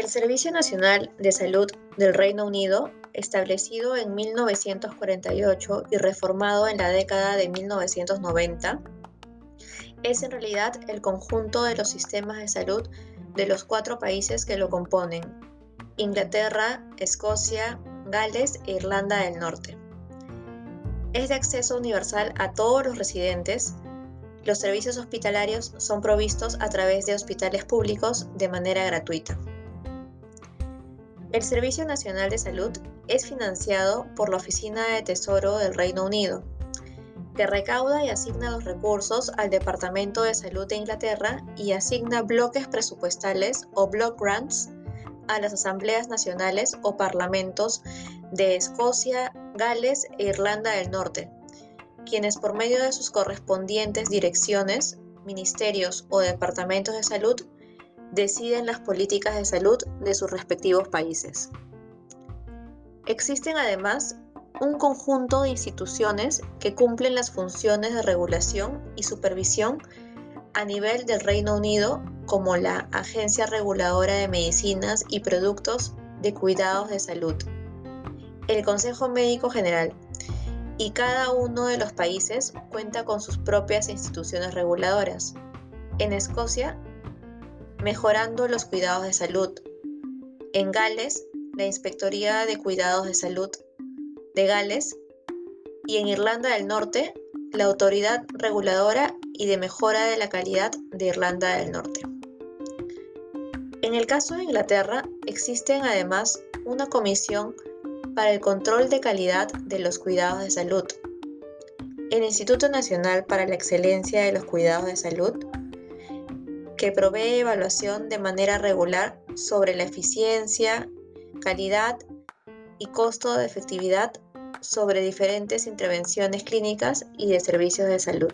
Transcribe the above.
El Servicio Nacional de Salud del Reino Unido, establecido en 1948 y reformado en la década de 1990, es en realidad el conjunto de los sistemas de salud de los cuatro países que lo componen, Inglaterra, Escocia, Gales e Irlanda del Norte. Es de acceso universal a todos los residentes. Los servicios hospitalarios son provistos a través de hospitales públicos de manera gratuita. El Servicio Nacional de Salud es financiado por la Oficina de Tesoro del Reino Unido, que recauda y asigna los recursos al Departamento de Salud de Inglaterra y asigna bloques presupuestales o block grants a las asambleas nacionales o parlamentos de Escocia, Gales e Irlanda del Norte, quienes por medio de sus correspondientes direcciones, ministerios o departamentos de salud deciden las políticas de salud de sus respectivos países. Existen además un conjunto de instituciones que cumplen las funciones de regulación y supervisión a nivel del Reino Unido como la Agencia Reguladora de Medicinas y Productos de Cuidados de Salud, el Consejo Médico General, y cada uno de los países cuenta con sus propias instituciones reguladoras. En Escocia, mejorando los cuidados de salud. En Gales, la Inspectoría de Cuidados de Salud de Gales. Y en Irlanda del Norte, la Autoridad Reguladora y de Mejora de la Calidad de Irlanda del Norte. En el caso de Inglaterra, existen además una comisión para el control de calidad de los cuidados de salud, el Instituto Nacional para la Excelencia de los Cuidados de Salud, que provee evaluación de manera regular sobre la eficiencia, calidad y costo de efectividad sobre diferentes intervenciones clínicas y de servicios de salud.